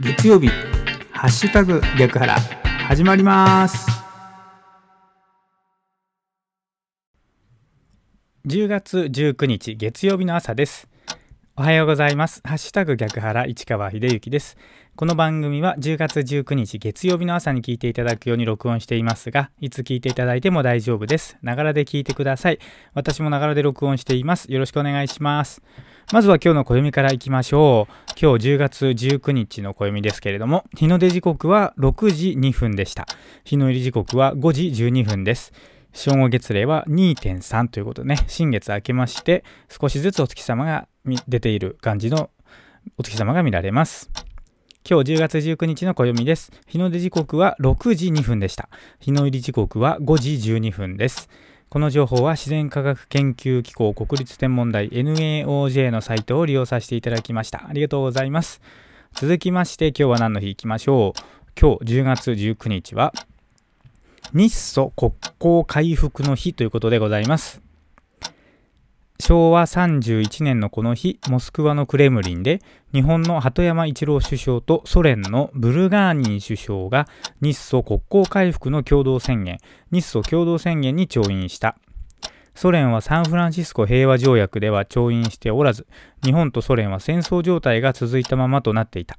月曜日ハッシュタグ逆腹始まります。10月19日月曜日の朝です。おはようございますハッシュタグ逆腹市川秀幸ですこの番組は10月19日月曜日の朝に聞いていただくように録音していますが、いつ聞いていただいても大丈夫です。ながらで聞いてください。私もながらで録音しています。よろしくお願いします。まずは今日の暦からいきましょう。今日10月19日の暦ですけれども、日の出時刻は6時2分でした。日の入り時刻は5時12分です。正午月齢は2.3ということでね、新月明けまして、少しずつお月様が出ている感じのお月様が見られます。今日10月19日の暦です。日の出時刻は6時2分でした。日の入り時刻は5時12分です。この情報は自然科学研究機構国立天文台 NAOJ のサイトを利用させていただきました。ありがとうございます。続きまして今日は何の日いきましょう。今日10月19日は日ソ国交回復の日ということでございます。昭和31年のこの日、モスクワのクレムリンで、日本の鳩山一郎首相とソ連のブルガーニン首相が日ソ国交回復の共同宣言、日ソ共同宣言に調印した。ソ連はサンフランシスコ平和条約では調印しておらず、日本とソ連は戦争状態が続いたままとなっていた。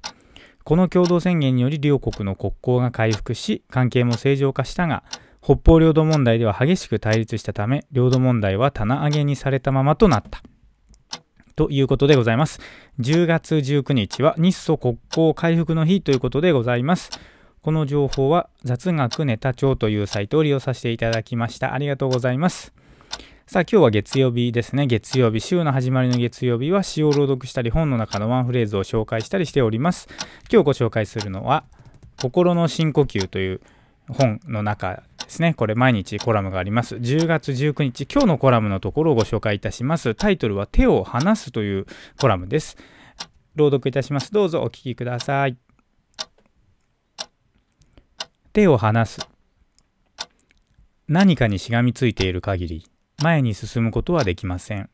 この共同宣言により両国の国交が回復し、関係も正常化したが、北方領土問題では激しく対立したため、領土問題は棚上げにされたままとなった。ということでございます。10月19日は日ソ国交回復の日ということでございます。この情報は雑学ネタ帳というサイトを利用させていただきました。ありがとうございます。さあ今日は月曜日ですね。月曜日、週の始まりの月曜日は詩を朗読したり本の中のワンフレーズを紹介したりしております。今日ご紹介するのは心の深呼吸という本の中ですね。これ毎日コラムがあります。10月19日、今日のコラムのところをご紹介いたします。タイトルは手を離すというコラムです。朗読いたします。どうぞお聞きください。手を離す。何かにしがみついている限り、前に進むことはできません。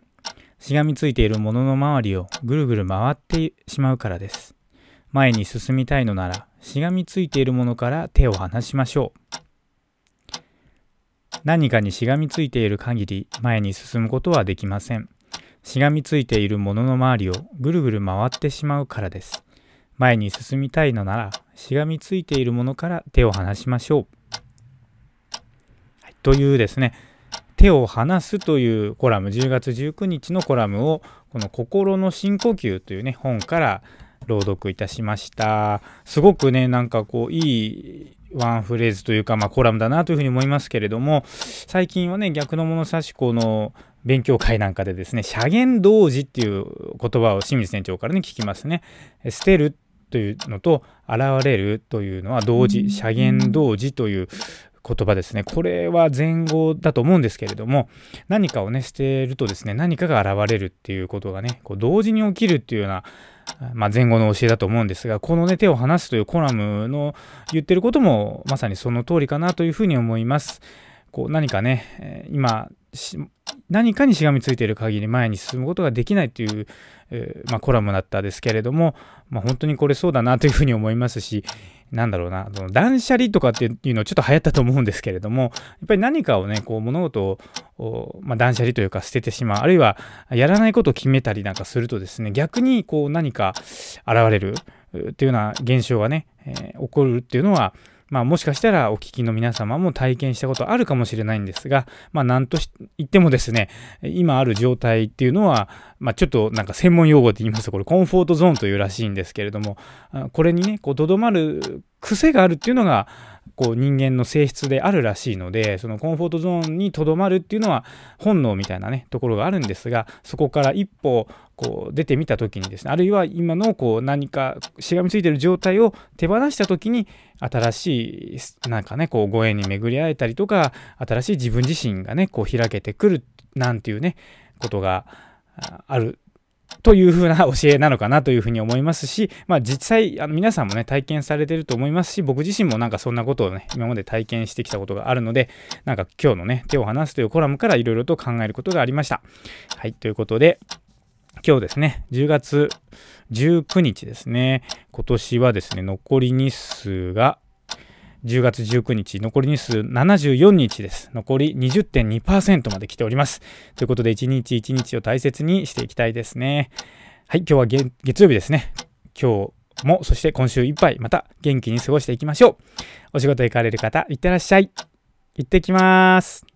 しがみついているものの周りをぐるぐる回ってしまうからです。前に進みたいのなら、しがみついているものから手を離しましょう。何かにしがみついている限り前に進むことはできません。しがみついているものの周りをぐるぐる回ってしまうからです。前に進みたいのなら、しがみついているものから手を離しましょう。はい、というですね、手を離すというコラム、10月19日のコラムを、この心の深呼吸というね、本から朗読いたしました。すごくね、なんかこう、いいワンフレーズというか、まあ、コラムだなというふうに思いますけれども、最近はね、逆の物差し子の勉強会なんかでですね、遮言同時っていう言葉を清水船長からね、聞きますね。捨てるというのと、現れるというのは同時、遮言同時という言葉ですね。これは前後だと思うんですけれども、何かをね、捨てるとですね、何かが現れるっていうことがね、こう同時に起きるっていうようなまあ、前後の教えだと思うんですが、このね、手を離すというコラムの言ってることもまさにその通りかなというふうに思います。こう何かね、今、何かにしがみついている限り前に進むことができないという、えー、まあ、コラムだったですけれども、まあ、本当にこれそうだなというふうに思いますし、なんだろうな、断捨離とかっていうのはちょっと流行ったと思うんですけれども、やっぱり何かをね、こう物事を、まあ、断捨離というか捨ててしまう、あるいはやらないことを決めたりなんかするとですね、逆にこう何か現れるっていうような現象がね、えー、起こるっていうのは、まあ、もしかしたらお聞きの皆様も体験したことあるかもしれないんですが、まあ、なんと言ってもですね、今ある状態っていうのは、まあ、ちょっとなんか専門用語で言います。と、これコンフォートゾーンというらしいんですけれども、これにね、こう、とどまる癖があるっていうのが、こう人間の性質であるらしいのでそのコンフォートゾーンにとどまるっていうのは本能みたいなねところがあるんですがそこから一歩こう出てみた時にですねあるいは今のこう何かしがみついてる状態を手放した時に新しいなんかねこうご縁に巡り合えたりとか新しい自分自身がねこう開けてくるなんていうねことがあるというふうな教えなのかなというふうに思いますし、まあ実際、あの皆さんもね、体験されてると思いますし、僕自身もなんかそんなことをね、今まで体験してきたことがあるので、なんか今日のね、手を離すというコラムからいろいろと考えることがありました。はい、ということで、今日ですね、10月19日ですね、今年はですね、残り日数が10月19日、残り日数74日です。残り20.2%まで来ております。ということで、一日一日を大切にしていきたいですね。はい、今日は月曜日ですね。今日も、そして今週いっぱい、また元気に過ごしていきましょう。お仕事行かれる方、いってらっしゃい。行ってきます。